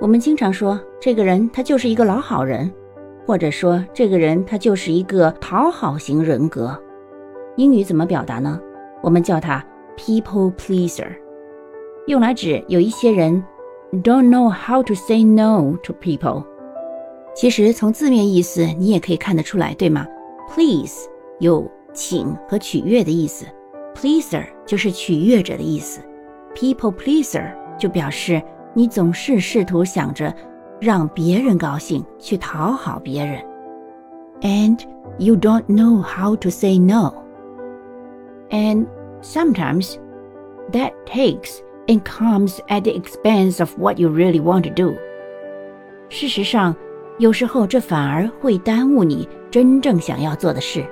我们经常说这个人他就是一个老好人，或者说这个人他就是一个讨好型人格。英语怎么表达呢？我们叫他 people pleaser，用来指有一些人 don't know how to say no to people。其实从字面意思你也可以看得出来，对吗？Please 有请和取悦的意思，pleaser 就是取悦者的意思，people pleaser 就表示你总是试图想着让别人高兴，去讨好别人。And you don't know how to say no. And sometimes that takes and comes at the expense of what you really want to do. 事实上，有时候这反而会耽误你真正想要做的事。